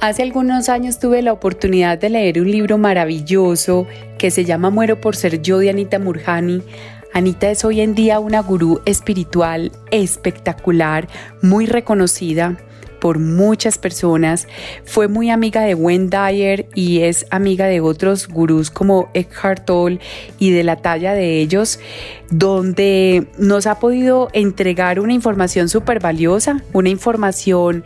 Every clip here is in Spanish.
Hace algunos años tuve la oportunidad de leer un libro maravilloso que se llama Muero por ser yo de Anita Murjani. Anita es hoy en día una gurú espiritual espectacular, muy reconocida por muchas personas. Fue muy amiga de Wendy Dyer y es amiga de otros gurús como Eckhart Tolle y de la talla de ellos, donde nos ha podido entregar una información súper valiosa, una información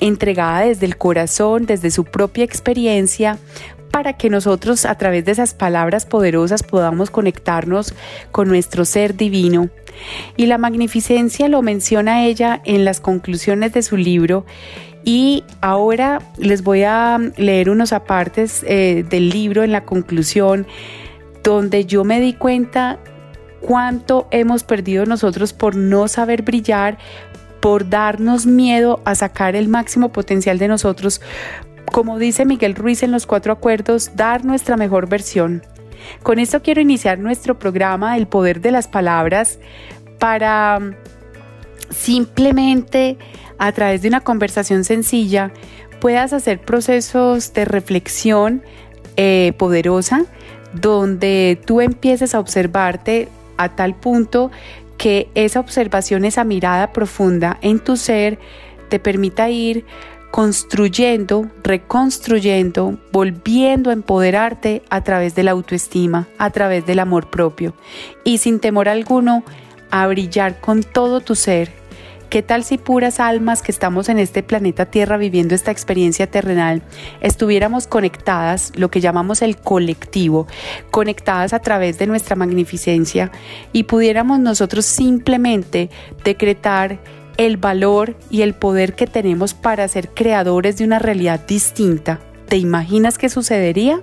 entregada desde el corazón, desde su propia experiencia, para que nosotros a través de esas palabras poderosas podamos conectarnos con nuestro ser divino. Y la magnificencia lo menciona ella en las conclusiones de su libro. Y ahora les voy a leer unos apartes eh, del libro en la conclusión, donde yo me di cuenta cuánto hemos perdido nosotros por no saber brillar, por darnos miedo a sacar el máximo potencial de nosotros, como dice Miguel Ruiz en los cuatro acuerdos, dar nuestra mejor versión. Con esto quiero iniciar nuestro programa El Poder de las Palabras para mm, simplemente a través de una conversación sencilla puedas hacer procesos de reflexión eh, poderosa donde tú empieces a observarte a tal punto que esa observación, esa mirada profunda en tu ser te permita ir construyendo, reconstruyendo, volviendo a empoderarte a través de la autoestima, a través del amor propio y sin temor alguno a brillar con todo tu ser. ¿Qué tal si puras almas que estamos en este planeta Tierra viviendo esta experiencia terrenal estuviéramos conectadas, lo que llamamos el colectivo, conectadas a través de nuestra magnificencia y pudiéramos nosotros simplemente decretar el valor y el poder que tenemos para ser creadores de una realidad distinta? ¿Te imaginas qué sucedería?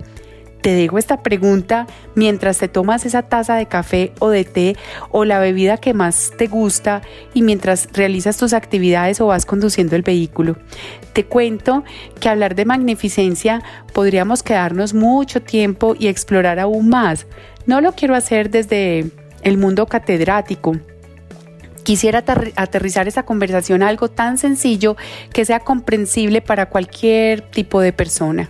Te dejo esta pregunta mientras te tomas esa taza de café o de té o la bebida que más te gusta y mientras realizas tus actividades o vas conduciendo el vehículo. Te cuento que hablar de magnificencia podríamos quedarnos mucho tiempo y explorar aún más. No lo quiero hacer desde el mundo catedrático. Quisiera aterrizar esa conversación a algo tan sencillo que sea comprensible para cualquier tipo de persona.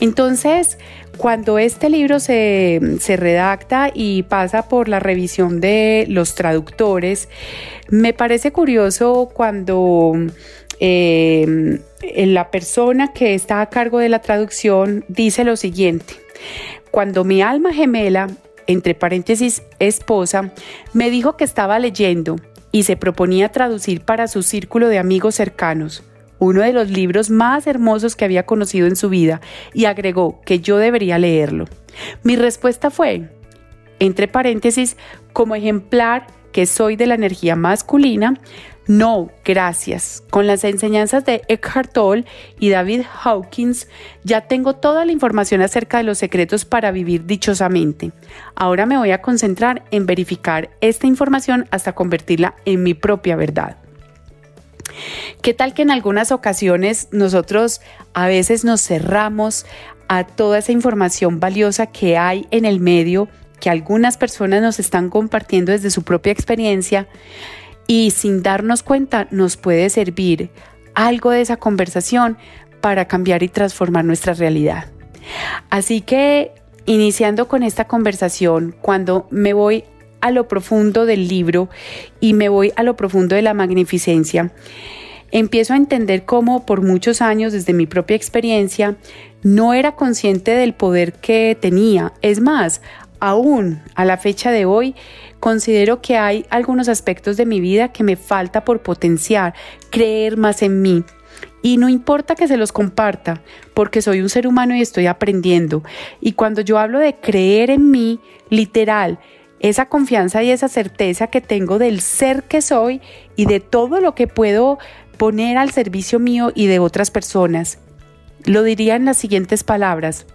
Entonces, cuando este libro se, redacta y pasa por la revisión de los traductores, me parece curioso cuando eh, la persona que está a cargo de la traducción dice lo siguiente. Cuando mi alma gemela, entre paréntesis esposa, me dijo que estaba leyendo y se proponía traducir para su círculo de amigos cercanos uno de los libros más hermosos que había conocido en su vida, y agregó que yo debería leerlo. Mi respuesta fue, entre paréntesis, como ejemplar que soy de la energía masculina, no, gracias. Con las enseñanzas de Eckhart Tolle y David Hawkins ya tengo toda la información acerca de los secretos para vivir dichosamente. Ahora me voy a concentrar en verificar esta información hasta convertirla en mi propia verdad. ¿Qué tal que en algunas ocasiones nosotros a veces nos cerramos a toda esa información valiosa que hay en el medio, que algunas personas nos están compartiendo desde su propia experiencia y sin darnos cuenta nos puede servir algo de esa conversación para cambiar y transformar nuestra realidad? Así que iniciando con esta conversación, cuando me voy a lo profundo del libro y me voy a lo profundo de la magnificencia, empiezo a entender cómo por muchos años desde mi propia experiencia no era consciente del poder que tenía. Es más, aún a la fecha de hoy considero que hay algunos aspectos de mi vida que me falta por potenciar, creer más en mí. Y no importa que se los comparta, porque soy un ser humano y estoy aprendiendo. Y cuando yo hablo de creer en mí, literal, esa confianza y esa certeza que tengo del ser que soy y de todo lo que puedo poner al servicio mío y de otras personas. Lo diría en las siguientes palabras.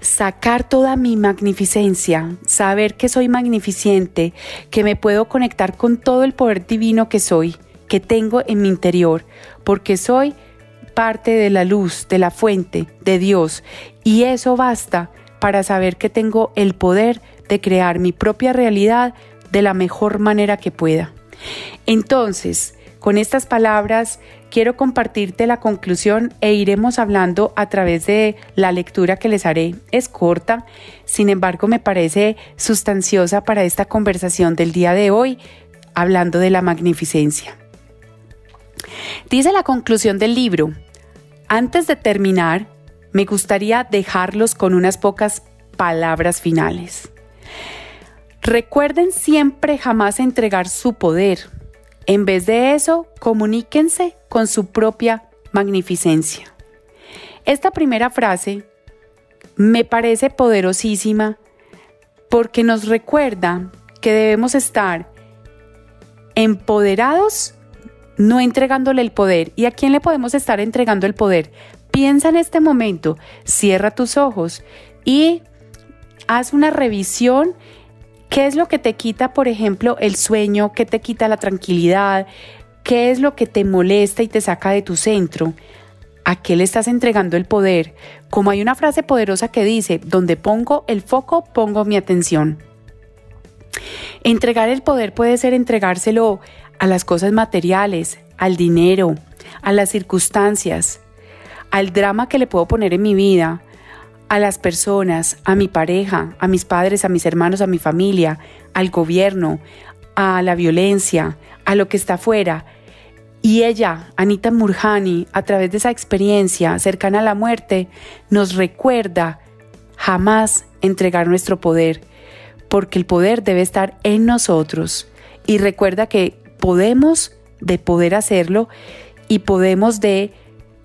sacar toda mi magnificencia, saber que soy magnificente, que me puedo conectar con todo el poder divino que soy, que tengo en mi interior, porque soy parte de la luz, de la fuente, de Dios, y eso basta para saber que tengo el poder de crear mi propia realidad de la mejor manera que pueda. Entonces, con estas palabras quiero compartirte la conclusión e iremos hablando a través de la lectura que les haré. Es corta, sin embargo me parece sustanciosa para esta conversación del día de hoy, hablando de la magnificencia. Dice la conclusión del libro, antes de terminar, me gustaría dejarlos con unas pocas palabras finales. Recuerden siempre jamás entregar su poder. En vez de eso, comuníquense con su propia magnificencia. Esta primera frase me parece poderosísima porque nos recuerda que debemos estar empoderados, no entregándole el poder. ¿Y a quién le podemos estar entregando el poder? Piensa en este momento, cierra tus ojos y haz una revisión. ¿Qué es lo que te quita, por ejemplo, el sueño? ¿Qué te quita la tranquilidad? ¿Qué es lo que te molesta y te saca de tu centro? ¿A qué le estás entregando el poder? Como hay una frase poderosa que dice, donde pongo el foco, pongo mi atención. Entregar el poder puede ser entregárselo a las cosas materiales, al dinero, a las circunstancias, al drama que le puedo poner en mi vida, a las personas, a mi pareja, a mis padres, a mis hermanos, a mi familia, al gobierno, a la violencia, a lo que está afuera. Y ella, Anita Murjani, a través de esa experiencia cercana a la muerte, nos recuerda jamás entregar nuestro poder, porque el poder debe estar en nosotros. Y recuerda que podemos de poder hacerlo y podemos de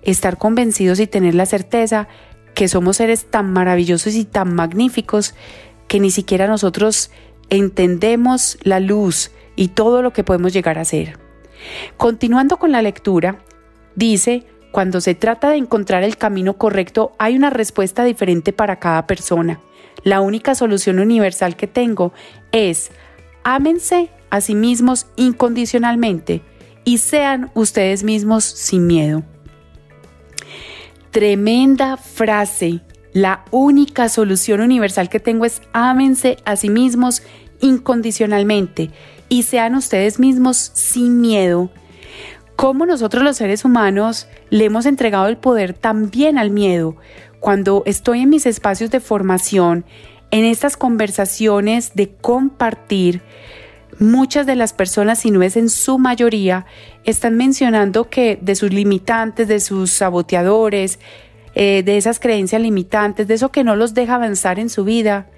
estar convencidos y tener la certeza que somos seres tan maravillosos y tan magníficos que ni siquiera nosotros entendemos la luz y todo lo que podemos llegar a ser. Continuando con la lectura, dice, cuando se trata de encontrar el camino correcto, hay una respuesta diferente para cada persona. La única solución universal que tengo es, ámense a sí mismos incondicionalmente y sean ustedes mismos sin miedo. Tremenda frase. La única solución universal que tengo es ámense a sí mismos incondicionalmente y sean ustedes mismos sin miedo. Como nosotros los seres humanos le hemos entregado el poder también al miedo. Cuando estoy en mis espacios de formación, en estas conversaciones de compartir, muchas de las personas, si no es en su mayoría, están mencionando que de sus limitantes, de sus saboteadores, eh, de esas creencias limitantes, de eso que no los deja avanzar en su vida,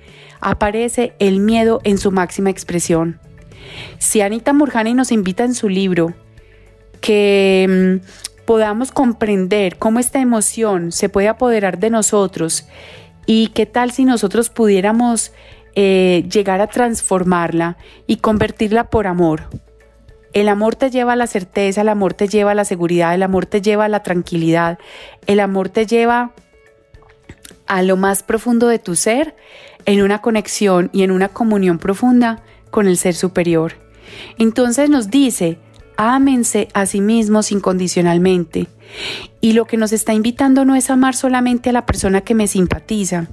aparece el miedo en su máxima expresión. Si Anita Murjani nos invita en su libro que mm, podamos comprender cómo esta emoción se puede apoderar de nosotros y qué tal si nosotros pudiéramos eh, llegar a transformarla y convertirla por amor. El amor te lleva a la certeza, el amor te lleva a la seguridad, el amor te lleva a la tranquilidad, el amor te lleva a lo más profundo de tu ser en una conexión y en una comunión profunda con el ser superior. Entonces nos dice, ámense a sí mismos incondicionalmente. Y lo que nos está invitando no es amar solamente a la persona que me simpatiza.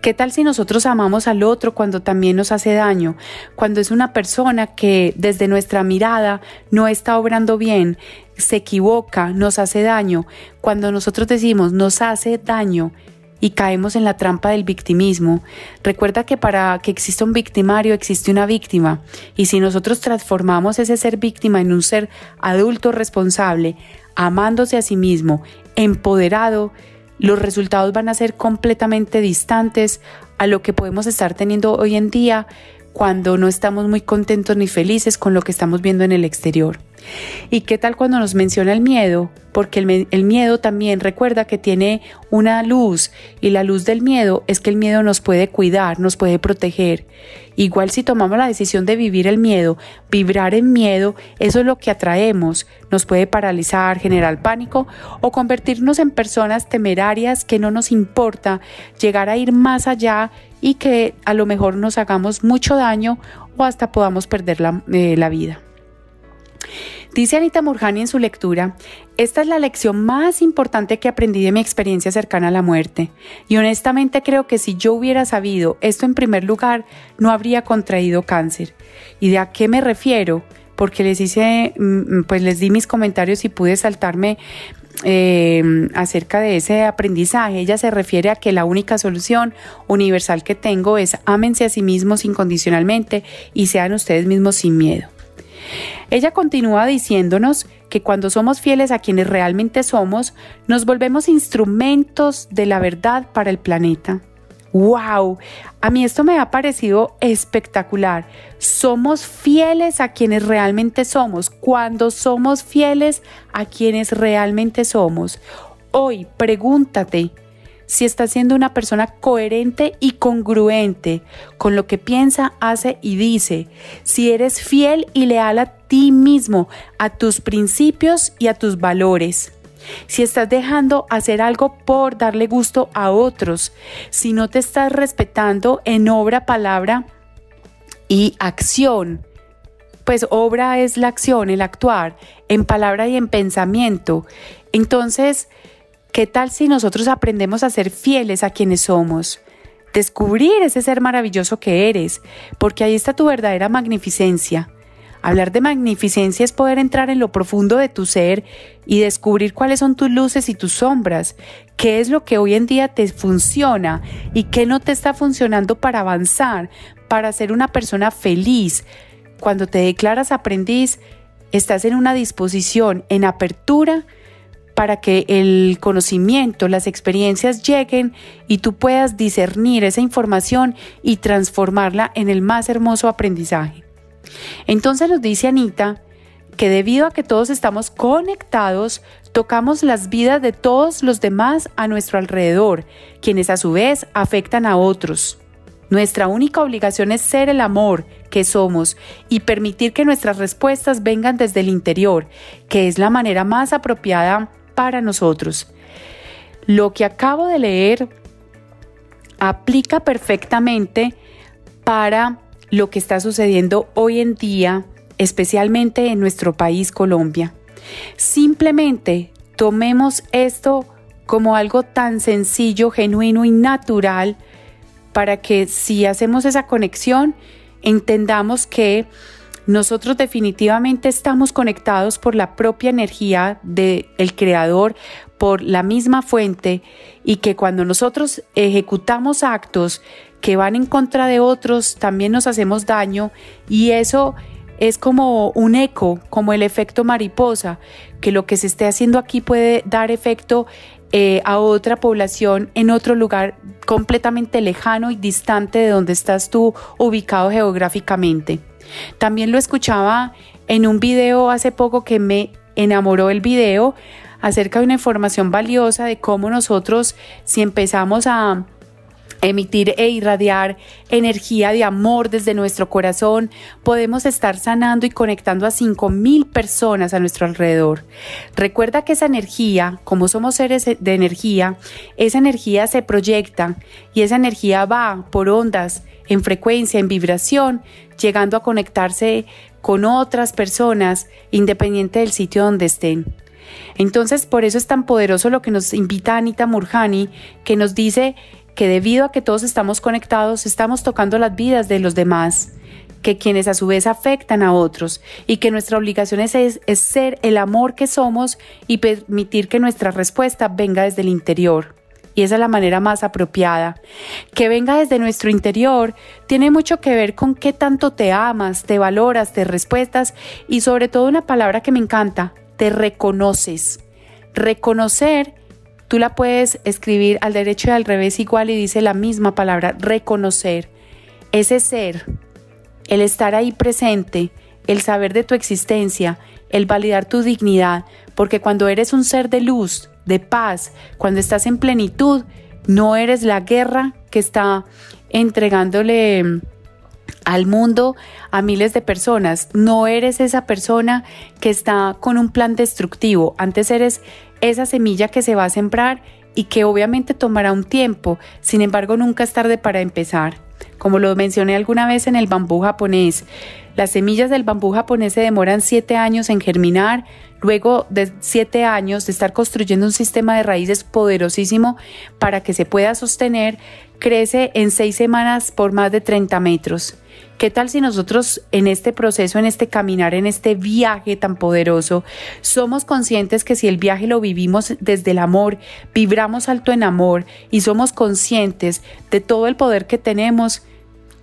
¿Qué tal si nosotros amamos al otro cuando también nos hace daño? Cuando es una persona que desde nuestra mirada no está obrando bien, se equivoca, nos hace daño. Cuando nosotros decimos nos hace daño, y caemos en la trampa del victimismo. Recuerda que para que exista un victimario existe una víctima y si nosotros transformamos ese ser víctima en un ser adulto responsable, amándose a sí mismo, empoderado, los resultados van a ser completamente distantes a lo que podemos estar teniendo hoy en día cuando no estamos muy contentos ni felices con lo que estamos viendo en el exterior. ¿Y qué tal cuando nos menciona el miedo? Porque el, miedo también recuerda que tiene una luz y la luz del miedo es que el miedo nos puede cuidar, nos puede proteger. Igual si tomamos la decisión de vivir el miedo, vibrar en miedo, eso es lo que atraemos, nos puede paralizar, generar pánico o convertirnos en personas temerarias que no nos importa llegar a ir más allá y que a lo mejor nos hagamos mucho daño o hasta podamos perder la, eh, la vida. Dice Anita Murjani en su lectura, esta es la lección más importante que aprendí de mi experiencia cercana a la muerte, y honestamente creo que si yo hubiera sabido esto en primer lugar, no habría contraído cáncer. ¿Y de a qué me refiero? Porque les hice, mm, pues les di mis comentarios y pude saltarme eh, acerca de ese aprendizaje. Ella se refiere a que la única solución universal que tengo es ámense a sí mismos incondicionalmente y sean ustedes mismos sin miedo. Ella continúa diciéndonos que cuando somos fieles a quienes realmente somos, nos volvemos instrumentos de la verdad para el planeta. ¡Wow! A mí esto me ha parecido espectacular. Somos fieles a quienes realmente somos. Cuando somos fieles a quienes realmente somos. Hoy pregúntate, si estás siendo una persona coherente y congruente con lo que piensa, hace y dice, si eres fiel y leal a ti mismo, a tus principios y a tus valores. Si estás dejando hacer algo por darle gusto a otros, si no te estás respetando en obra, palabra y acción, pues obra es la acción, el actuar, en palabra y en pensamiento. Entonces, ¿Qué tal si nosotros aprendemos a ser fieles a quienes somos? Descubrir ese ser maravilloso que eres, porque ahí está tu verdadera magnificencia. Hablar de magnificencia es poder entrar en lo profundo de tu ser y descubrir cuáles son tus luces y tus sombras, qué es lo que hoy en día te funciona y qué no te está funcionando para avanzar, para ser una persona feliz. Cuando te declaras aprendiz, estás en una disposición, en apertura, para que el conocimiento, las experiencias lleguen y tú puedas discernir esa información y transformarla en el más hermoso aprendizaje. Entonces nos dice Anita que debido a que todos estamos conectados, tocamos las vidas de todos los demás a nuestro alrededor, quienes a su vez afectan a otros. Nuestra única obligación es ser el amor que somos y permitir que nuestras respuestas vengan desde el interior, que es la manera más apropiada para nosotros. Lo que acabo de leer aplica perfectamente para lo que está sucediendo hoy en día, especialmente en nuestro país Colombia. Simplemente tomemos esto como algo tan sencillo, genuino y natural para que si hacemos esa conexión, entendamos que nosotros definitivamente estamos conectados por la propia energía del el creador, por la misma fuente y que cuando nosotros ejecutamos actos que van en contra de otros, también nos hacemos daño y eso es como un eco, como el efecto mariposa, que lo que se esté haciendo aquí puede dar efecto eh, a otra población en otro lugar completamente lejano y distante de donde estás tú ubicado geográficamente. También lo escuchaba en un video hace poco que me enamoró el video acerca de una información valiosa de cómo nosotros si empezamos a emitir e irradiar energía de amor desde nuestro corazón, podemos estar sanando y conectando a 5.000 personas a nuestro alrededor. Recuerda que esa energía, como somos seres de energía, esa energía se proyecta y esa energía va por ondas en frecuencia, en vibración, llegando a conectarse con otras personas independiente del sitio donde estén. Entonces, por eso es tan poderoso lo que nos invita Anita Murjani, que nos dice que debido a que todos estamos conectados, estamos tocando las vidas de los demás, que quienes a su vez afectan a otros y que nuestra obligación es, es ser el amor que somos y permitir que nuestra respuesta venga desde el interior y esa es la manera más apropiada. Que venga desde nuestro interior tiene mucho que ver con qué tanto te amas, te valoras, te respetas y sobre todo una palabra que me encanta, te reconoces. Reconocer, tú la puedes escribir al derecho y al revés igual y dice la misma palabra, reconocer. Ese ser, el estar ahí presente, el saber de tu existencia, el validar tu dignidad, porque cuando eres un ser de luz, de paz, cuando estás en plenitud, no eres la guerra que está entregándole mm, al mundo a miles de personas. No eres esa persona que está con un plan destructivo. Antes eres esa semilla que se va a sembrar y que obviamente tomará un tiempo. Sin embargo, nunca es tarde para empezar. Como lo mencioné alguna vez en el bambú japonés, las semillas del bambú japonés se demoran siete años en germinar, luego de siete años de estar construyendo un sistema de raíces poderosísimo para que se pueda sostener, crece en seis semanas por más de 30 metros. ¿Qué tal si nosotros en este proceso, en este caminar, en este viaje tan poderoso, somos conscientes que si el viaje lo vivimos desde el amor, vibramos alto en amor y somos conscientes de todo el poder que tenemos,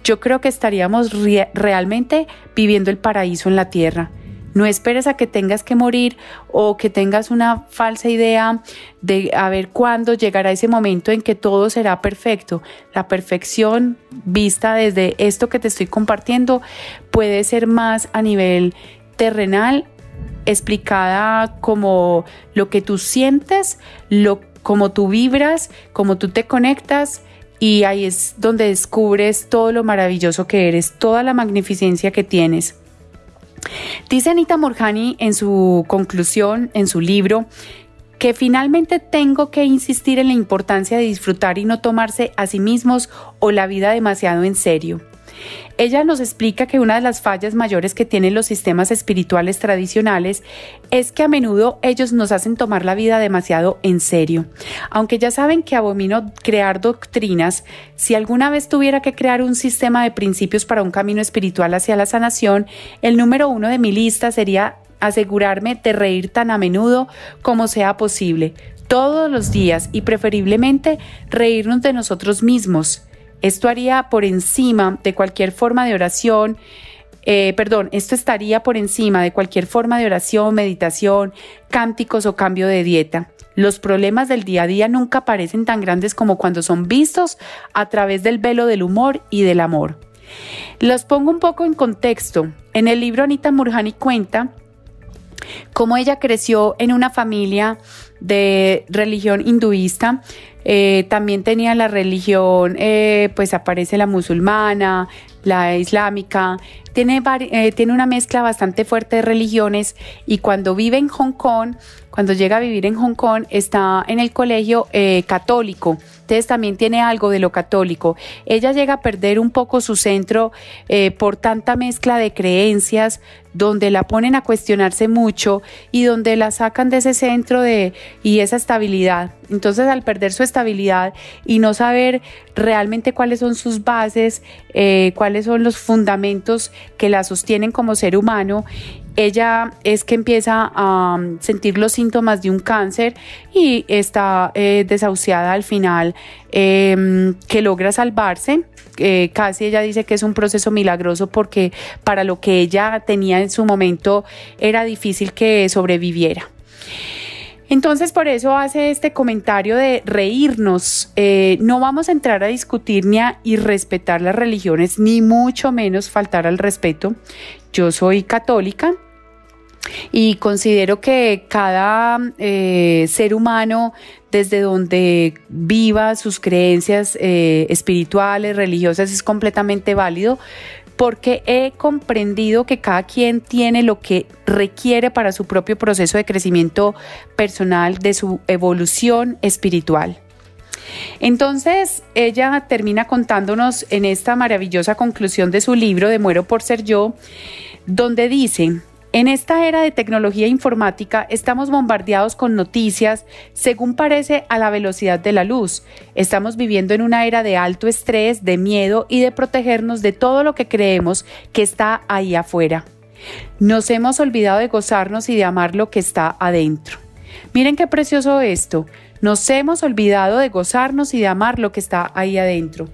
yo creo que estaríamos realmente viviendo el paraíso en la tierra. No esperes a que tengas que morir o que tengas una falsa idea de a ver cuándo llegará ese momento en que todo será perfecto. La perfección vista desde esto que te estoy compartiendo puede ser más a nivel terrenal, explicada como lo que tú sientes, lo, como tú vibras, como tú te conectas y ahí es donde descubres todo lo maravilloso que eres, toda la magnificencia que tienes. Dice Anita Morjani en su conclusión, en su libro, que finalmente tengo que insistir en la importancia de disfrutar y no tomarse a sí mismos o la vida demasiado en serio. Ella nos explica que una de las fallas mayores que tienen los sistemas espirituales tradicionales es que a menudo ellos nos hacen tomar la vida demasiado en serio. Aunque ya saben que abomino crear doctrinas, si alguna vez tuviera que crear un sistema de principios para un camino espiritual hacia la sanación, el número uno de mi lista sería asegurarme de reír tan a menudo como sea posible, todos los días y preferiblemente reírnos de nosotros mismos. Esto haría por encima de cualquier forma de oración, eh, perdón, esto estaría por encima de cualquier forma de oración, meditación, cánticos o cambio de dieta. Los problemas del día a día nunca parecen tan grandes como cuando son vistos a través del velo del humor y del amor. Los pongo un poco en contexto. En el libro Anita Murjani cuenta cómo ella creció en una familia de religión hinduista eh, también tenía la religión, eh, pues aparece la musulmana, la islámica, tiene, eh, tiene una mezcla bastante fuerte de religiones y cuando vive en Hong Kong, cuando llega a vivir en Hong Kong, está en el colegio católico. Entonces también tiene algo de lo católico. Ella llega a perder un poco su centro por tanta mezcla de creencias, donde la ponen a cuestionarse mucho y donde la sacan de ese centro de, y esa estabilidad. Entonces al perder su estabilidad y no saber realmente cuáles son sus bases, eh, cuáles son los fundamentos que la sostienen como ser humano, ella es que empieza a um, sentir los síntomas de un cáncer y está eh, desahuciada al final, em, que logra salvarse. Eh, casi ella dice que es un proceso milagroso porque para lo que ella tenía en su momento era difícil que sobreviviera. Entonces por eso hace este comentario de reírnos. Eh, no vamos a entrar a discutir ni a irrespetar las religiones, ni mucho menos faltar al respeto. Yo soy católica, y considero que cada eh, ser humano, desde donde viva sus creencias eh, espirituales, religiosas, es completamente válido porque he comprendido que cada quien tiene lo que requiere para su propio proceso de crecimiento personal, de su evolución espiritual. Entonces, ella termina contándonos en esta maravillosa conclusión de su libro de Muero por ser yo, donde dice, en esta era de tecnología informática estamos bombardeados con noticias, según parece, a la velocidad de la luz. Estamos viviendo en una era de alto estrés, de miedo y de protegernos de todo lo que creemos que está ahí afuera. Nos hemos olvidado de gozarnos y de amar lo que está adentro. Miren qué precioso esto. Nos hemos olvidado de gozarnos y de amar lo que está ahí adentro.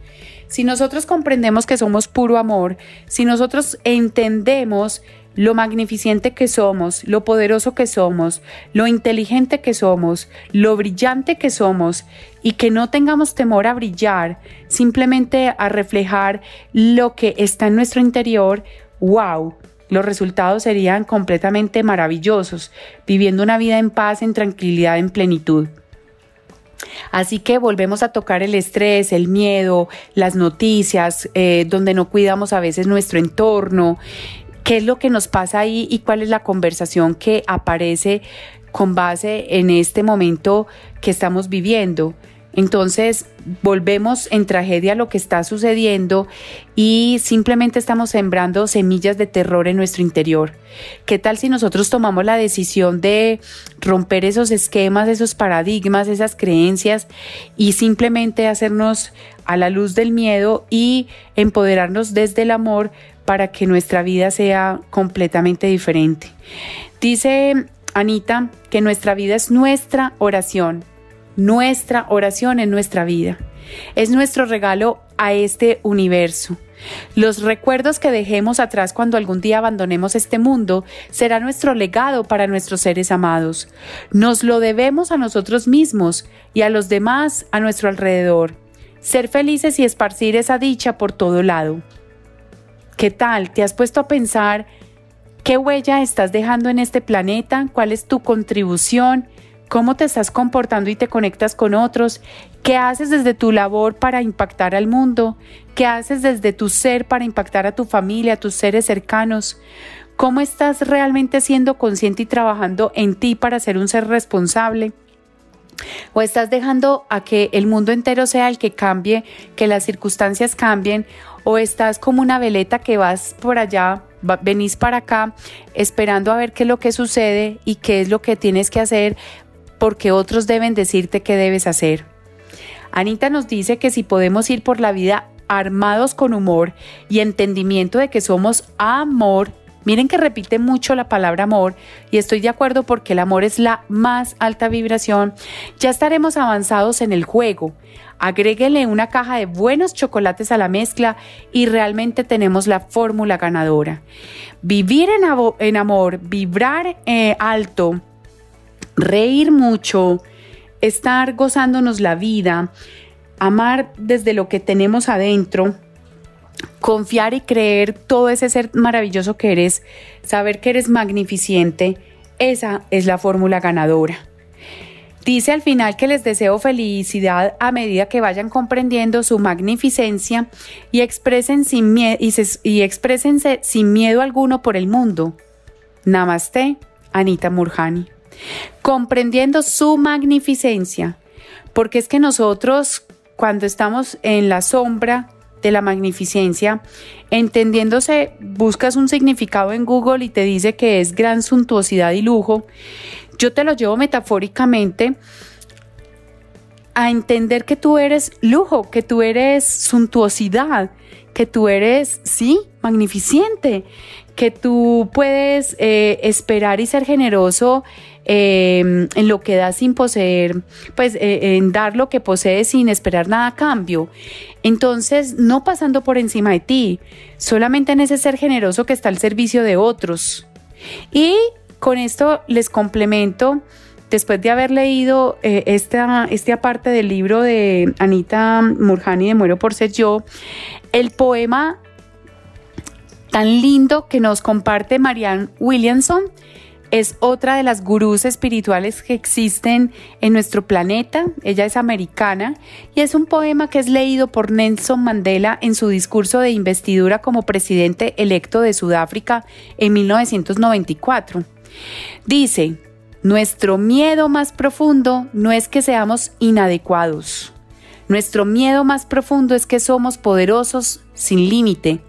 Si nosotros comprendemos que somos puro amor, si nosotros entendemos lo magnificente que somos, lo poderoso que somos, lo inteligente que somos, lo brillante que somos y que no tengamos temor a brillar, simplemente a reflejar lo que está en nuestro interior, wow, los resultados serían completamente maravillosos, viviendo una vida en paz, en tranquilidad, en plenitud. Así que volvemos a tocar el estrés, el miedo, las noticias, eh, donde no cuidamos a veces nuestro entorno, qué es lo que nos pasa ahí y cuál es la conversación que aparece con base en este momento que estamos viviendo. Entonces volvemos en tragedia a lo que está sucediendo y simplemente estamos sembrando semillas de terror en nuestro interior. ¿Qué tal si nosotros tomamos la decisión de romper esos esquemas, esos paradigmas, esas creencias y simplemente hacernos a la luz del miedo y empoderarnos desde el amor para que nuestra vida sea completamente diferente? Dice Anita que nuestra vida es nuestra oración nuestra oración en nuestra vida. Es nuestro regalo a este universo. Los recuerdos que dejemos atrás cuando algún día abandonemos este mundo será nuestro legado para nuestros seres amados. Nos lo debemos a nosotros mismos y a los demás a nuestro alrededor. Ser felices y esparcir esa dicha por todo lado. ¿Qué tal? ¿Te has puesto a pensar qué huella estás dejando en este planeta? ¿Cuál es tu contribución? cómo te estás comportando y te conectas con otros, qué haces desde tu labor para impactar al mundo, qué haces desde tu ser para impactar a tu familia, a tus seres cercanos, cómo estás realmente siendo consciente y trabajando en ti para ser un ser responsable. O estás dejando a que el mundo entero sea el que cambie, que las circunstancias cambien, o estás como una veleta que vas por allá venís para acá esperando a ver qué es lo que sucede y qué es lo que tienes que hacer porque otros deben decirte qué debes hacer. Anita nos dice que si podemos ir por la vida armados con humor y entendimiento de que somos amor, miren que repite mucho la palabra amor y estoy de acuerdo porque el amor es la más alta vibración, ya estaremos avanzados en el juego. Agréguele una caja de buenos chocolates a la mezcla y realmente tenemos la fórmula ganadora. Vivir en, amor, vibrar eh, alto, reír mucho, estar gozándonos la vida, amar desde lo que tenemos adentro, confiar y creer todo ese ser maravilloso que eres, saber que eres magnificente, esa es la fórmula ganadora. Dice al final que les deseo felicidad a medida que vayan comprendiendo su magnificencia y, expresen sin y, exprésense sin miedo alguno por el mundo. Namaste, Anita Murjani comprendiendo su magnificencia, porque es que nosotros cuando estamos en la sombra de la magnificencia, entendiéndose, buscas un significado en Google y te dice que es gran suntuosidad y lujo, yo te lo llevo metafóricamente a entender que tú eres lujo, que tú eres suntuosidad, que tú eres, sí, magnificente, que tú puedes eh, esperar y ser generoso Em, en lo que das sin poseer, pues eh, en dar lo que posees sin esperar nada a cambio. Entonces, no pasando por encima de ti, solamente en ese ser generoso que está al servicio de otros. Y con esto les complemento, después de haber leído eh, esta, esta parte del libro de Anita Murjani de Muero por ser yo, el poema tan lindo que nos comparte Marianne Williamson es otra de las gurús espirituales que existen en nuestro planeta. Ella es americana y es un poema que es leído por Nelson Mandela en su discurso de investidura como presidente electo de Sudáfrica en 1994. Dice, nuestro miedo más profundo no es que seamos inadecuados. Nuestro miedo más profundo es que somos poderosos sin límite.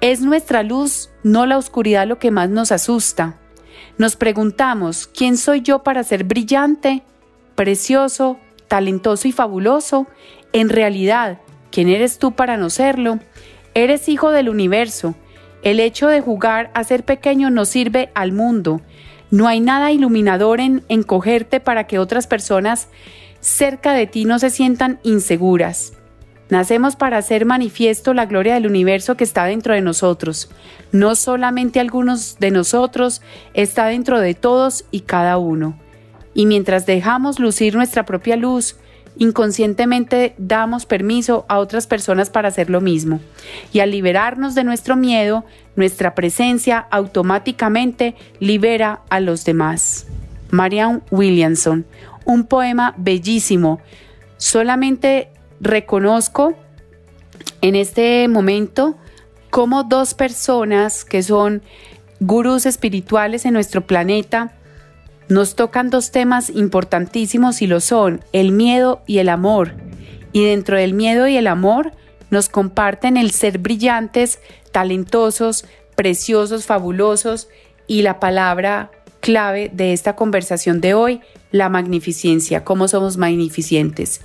Es nuestra luz, no la oscuridad, lo que más nos asusta. Nos preguntamos, ¿quién soy yo para ser brillante, precioso, talentoso y fabuloso? En realidad, ¿quién eres tú para no serlo? Eres hijo del universo. El hecho de jugar a ser pequeño no sirve al mundo. No hay nada iluminador en encogerte para que otras personas cerca de ti no se sientan inseguras. Nacemos para hacer manifiesto la gloria del universo que está dentro de nosotros. No solamente algunos de nosotros, está dentro de todos y cada uno. Y mientras dejamos lucir nuestra propia luz inconscientemente damos permiso a otras personas para hacer lo mismo. Y al liberarnos de nuestro miedo, nuestra presencia automáticamente libera a los demás. Marianne Williamson, un poema bellísimo. Solamente reconozco en este momento cómo dos personas que son gurús espirituales en nuestro planeta nos tocan dos temas importantísimos y lo son el miedo y el amor. Y dentro del miedo y el amor nos comparten el ser brillantes, talentosos, preciosos, fabulosos y la palabra clave de esta conversación de hoy, la magnificencia, cómo somos magnificentes.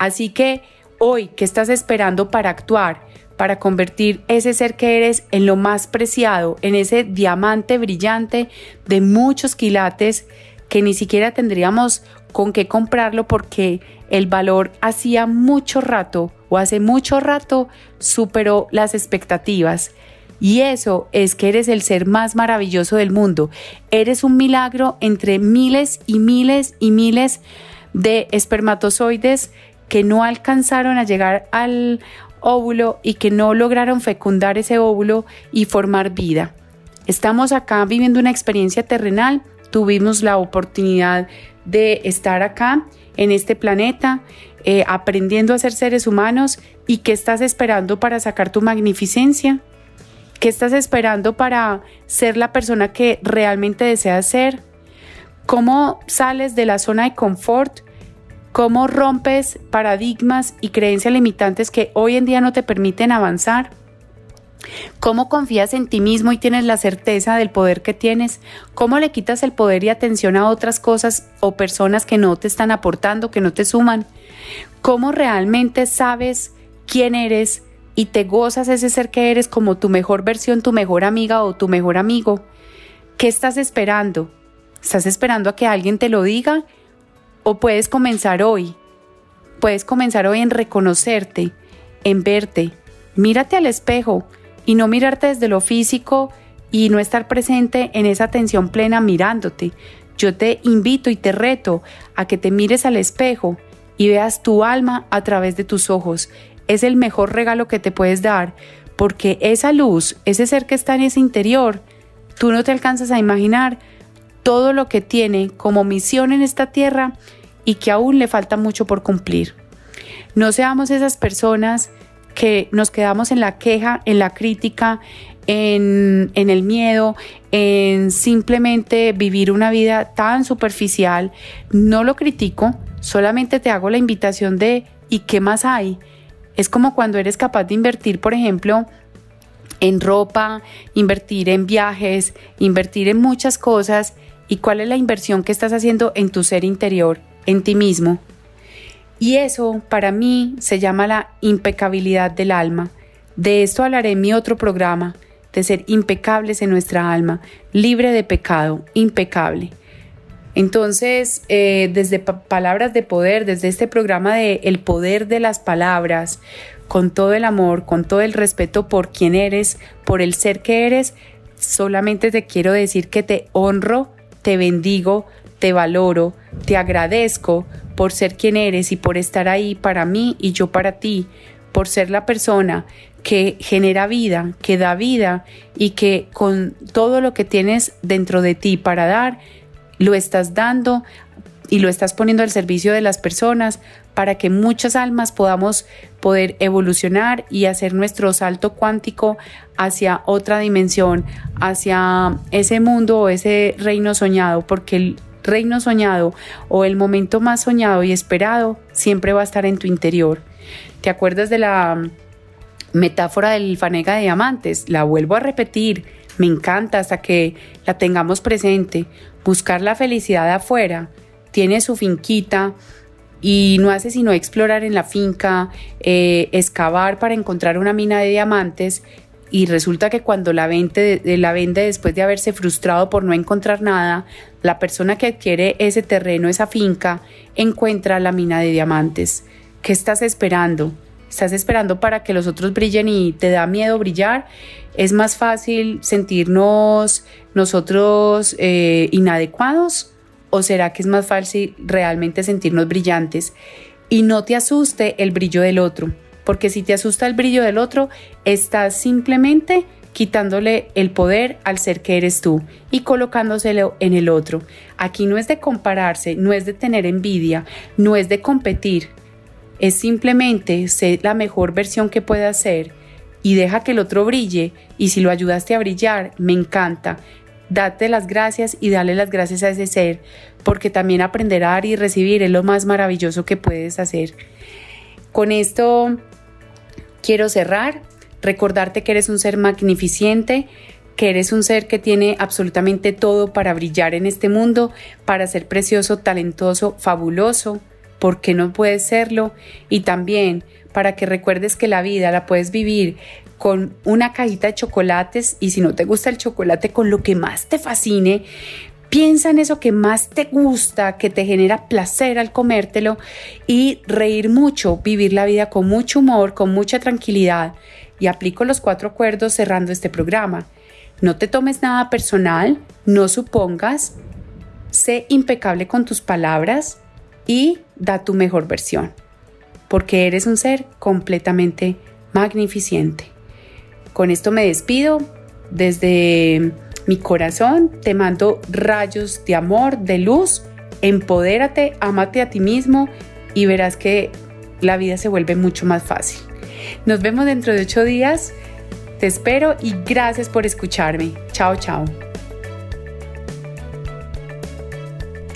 Así que hoy, ¿qué estás esperando para actuar? Para convertir ese ser que eres en lo más preciado, en ese diamante brillante de muchos quilates que ni siquiera tendríamos con qué comprarlo porque el valor hacía mucho rato o hace mucho rato superó las expectativas. Y eso es que eres el ser más maravilloso del mundo. Eres un milagro entre miles y miles y miles de espermatozoides que no alcanzaron a llegar al óvulo y que no lograron fecundar ese óvulo y formar vida. Estamos acá viviendo una experiencia terrenal, tuvimos la oportunidad de estar acá en este planeta, eh, aprendiendo a ser seres humanos y qué estás esperando para sacar tu magnificencia. ¿Qué estás esperando para ser la persona que realmente deseas ser? ¿Cómo sales de la zona de confort? ¿Cómo rompes paradigmas y creencias limitantes que hoy en día no te permiten avanzar? ¿Cómo confías en ti mismo y tienes la certeza del poder que tienes? ¿Cómo le quitas el poder y atención a otras cosas o personas que no te están aportando, que no te suman? ¿Cómo realmente sabes quién eres y te gozas ese ser que eres como tu mejor versión, tu mejor amiga o tu mejor amigo, ¿qué estás esperando? ¿Estás esperando a que alguien te lo diga? ¿O puedes comenzar hoy? Puedes comenzar hoy en reconocerte, en verte. Mírate al espejo y no mirarte desde lo físico y no estar presente en esa atención plena mirándote. Yo te invito y te reto a que te mires al espejo y veas tu alma a través de tus ojos es el mejor regalo que te puedes dar, porque esa luz, ese ser que está en ese interior, tú no te alcanzas a imaginar todo lo que tiene como misión en esta tierra y que aún le falta mucho por cumplir. No seamos esas personas que nos quedamos en la queja, en la crítica, en, en, el miedo, en simplemente vivir una vida tan superficial. No lo critico, solamente te hago la invitación de ¿y qué más hay? Es como cuando eres capaz de invertir, por ejemplo, en ropa, invertir en viajes, invertir en muchas cosas. ¿Y cuál es la inversión que estás haciendo en tu ser interior, en ti mismo? Y eso para mí se llama la impecabilidad del alma. De esto hablaré en mi otro programa, de ser impecables en nuestra alma, libre de pecado, impecable. Entonces, eh, desde Palabras de Poder, desde este programa de El Poder de las Palabras, con todo el amor, con todo el respeto por quien eres, por el ser que eres, solamente te quiero decir que te honro, te bendigo, te valoro, te agradezco por ser quien eres y por estar ahí para mí y yo para ti, por ser la persona que genera vida, que da vida y que con todo lo que tienes dentro de ti para dar, lo estás dando y lo estás poniendo al servicio de las personas para que muchas almas podamos poder evolucionar y hacer nuestro salto cuántico hacia otra dimensión, hacia ese mundo o ese reino soñado, porque el reino soñado o el momento más soñado y esperado siempre va a estar en tu interior. ¿Te acuerdas de la metáfora del fanega de diamantes? La vuelvo a repetir, me encanta hasta que la tengamos presente buscar la felicidad afuera, tiene su finquita y no hace sino explorar en la finca, eh, excavar para encontrar una mina de diamantes y resulta que cuando la vende, la vende después de haberse frustrado por no encontrar nada, la persona que adquiere ese terreno, esa finca, encuentra la mina de diamantes. ¿Qué estás esperando? ¿Estás esperando para que los otros brillen y te da miedo brillar? ¿Es más fácil sentirnos nosotros eh, inadecuados? ¿O será que es más fácil realmente sentirnos brillantes? y no te asuste el brillo del otro, porque si te asusta el brillo del otro, estás simplemente quitándole el poder al ser que eres tú y colocándoselo en el otro. Aquí no es de compararse, no es de tener envidia, no es de competir, es simplemente ser la mejor versión que puedas ser y deja que el otro brille y si lo ayudaste a brillar, me encanta. Date las gracias y dale las gracias a ese ser, porque también aprender a dar y recibir es lo más maravilloso que puedes hacer. Con esto quiero cerrar, recordarte que eres un ser magnificente, que eres un ser que tiene absolutamente todo para brillar en este mundo, para ser precioso, talentoso, fabuloso, porque no puedes serlo, y también para que recuerdes que la vida la puedes vivir con una cajita de chocolates y si no te gusta el chocolate con lo que más te fascine, piensa en eso que más te gusta, que te genera placer al comértelo y reír mucho, vivir la vida con mucho humor, con mucha tranquilidad. Y aplico los cuatro acuerdos cerrando este programa. No te tomes nada personal, no supongas, sé impecable con tus palabras y da tu mejor versión porque eres un ser completamente magnificente. Con esto me despido. Desde mi corazón te mando rayos de amor, de luz. Empodérate, amate a ti mismo y verás que la vida se vuelve mucho más fácil. Nos vemos dentro de ocho días. Te espero y gracias por escucharme. Chao, chao.